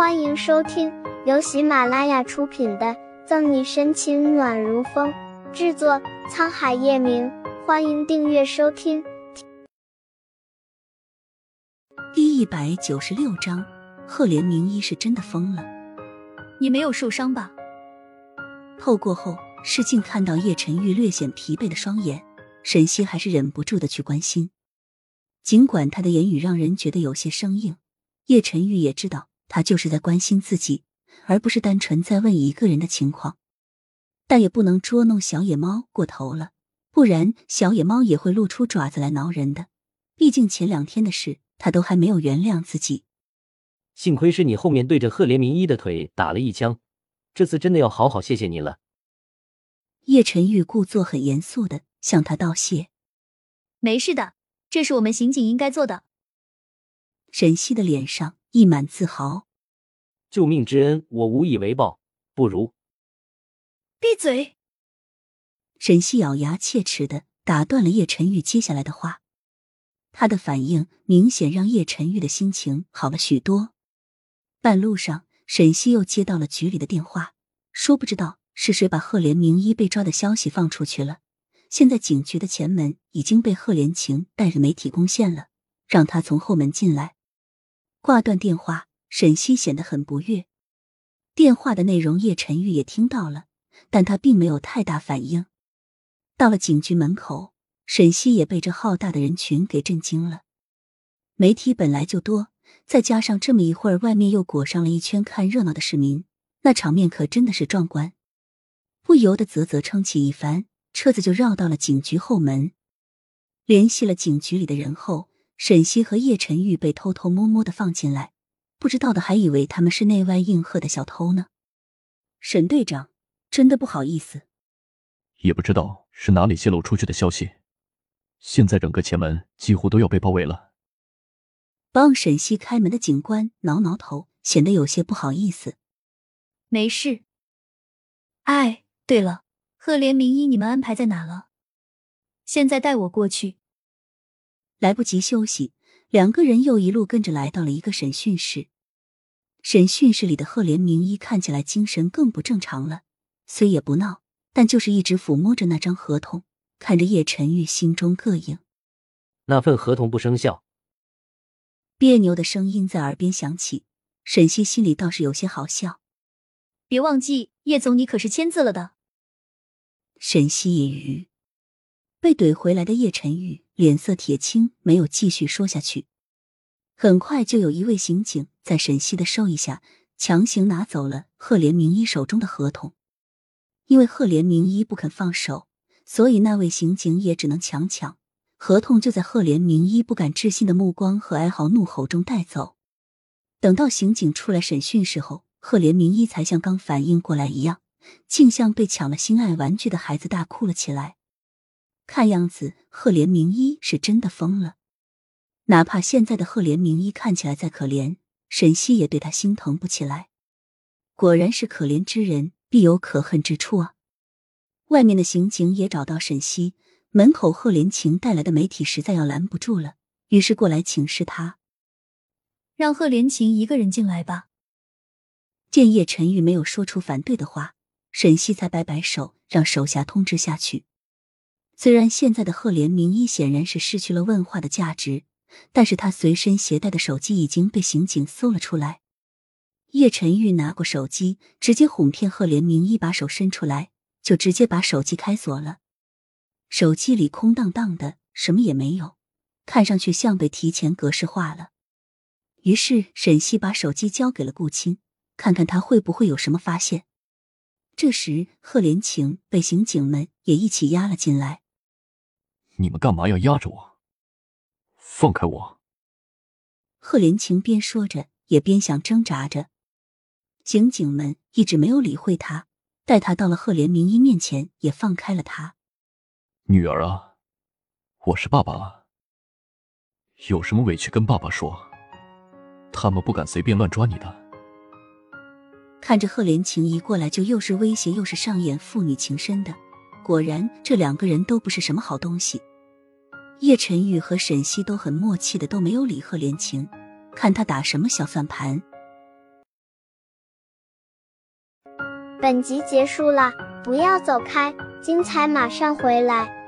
欢迎收听由喜马拉雅出品的《赠你深情暖如风》，制作沧海夜明。欢迎订阅收听。第一百九十六章，赫连明一是真的疯了。你没有受伤吧？透过后视镜看到叶晨玉略显疲惫的双眼，沈西还是忍不住的去关心。尽管他的言语让人觉得有些生硬，叶晨玉也知道他就是在关心自己，而不是单纯在问一个人的情况。但也不能捉弄小野猫过头了，不然小野猫也会露出爪子来挠人的。毕竟前两天的事，他都还没有原谅自己。幸亏是你后面对着赫连明一的腿打了一枪，这次真的要好好谢谢你了。叶晨玉故作很严肃的向他道谢。没事的。这是我们刑警应该做的。沈西的脸上溢满自豪。救命之恩，我无以为报，不如闭嘴。沈西咬牙切齿的打断了叶晨玉接下来的话。他的反应明显让叶晨玉的心情好了许多。半路上，沈西又接到了局里的电话，说不知道是谁把赫连明一被抓的消息放出去了。现在警局的前门已经被贺连晴带着媒体攻陷了，让他从后门进来。挂断电话，沈西显得很不悦。电话的内容叶晨玉也听到了，但他并没有太大反应。到了警局门口，沈西也被这浩大的人群给震惊了。媒体本来就多，再加上这么一会儿，外面又裹上了一圈看热闹的市民，那场面可真的是壮观，不由得啧啧称奇一番。车子就绕到了警局后门，联系了警局里的人后，沈西和叶晨玉被偷偷摸摸的放进来，不知道的还以为他们是内外应和的小偷呢。沈队长，真的不好意思，也不知道是哪里泄露出去的消息，现在整个前门几乎都要被包围了。帮沈西开门的警官挠挠头，显得有些不好意思。没事。哎，对了。赫连明一，你们安排在哪了？现在带我过去。来不及休息，两个人又一路跟着来到了一个审讯室。审讯室里的赫连明一看起来精神更不正常了，虽也不闹，但就是一直抚摸着那张合同，看着叶晨玉，心中膈应。那份合同不生效。别扭的声音在耳边响起，沈西心里倒是有些好笑。别忘记，叶总，你可是签字了的。沈西一鱼被怼回来的叶晨玉脸色铁青，没有继续说下去。很快就有一位刑警在沈西的授意下，强行拿走了赫连明一手中的合同。因为赫连明一不肯放手，所以那位刑警也只能强抢。合同就在赫连明一不敢置信的目光和哀嚎怒吼中带走。等到刑警出来审讯时候，赫连明一才像刚反应过来一样。竟像被抢了心爱玩具的孩子大哭了起来。看样子，赫连明一是真的疯了。哪怕现在的赫连明一看起来再可怜，沈西也对他心疼不起来。果然是可怜之人必有可恨之处啊！外面的刑警也找到沈西，门口赫连晴带来的媒体实在要拦不住了，于是过来请示他，让赫连晴一个人进来吧。见叶晨玉没有说出反对的话。沈西才摆摆手，让手下通知下去。虽然现在的赫连明一显然是失去了问话的价值，但是他随身携带的手机已经被刑警搜了出来。叶晨玉拿过手机，直接哄骗赫连明一把手伸出来，就直接把手机开锁了。手机里空荡荡的，什么也没有，看上去像被提前格式化了。于是沈西把手机交给了顾青，看看他会不会有什么发现。这时，贺连晴被刑警们也一起押了进来。你们干嘛要压着我？放开我！贺连晴边说着，也边想挣扎着。刑警们一直没有理会他，带他到了贺连明一面前，也放开了他。女儿啊，我是爸爸啊，有什么委屈跟爸爸说。他们不敢随便乱抓你的。看着贺连晴一过来就又是威胁又是上演父女情深的，果然这两个人都不是什么好东西。叶晨玉和沈西都很默契的都没有理贺连情看他打什么小算盘。本集结束了不要走开精彩马上回来。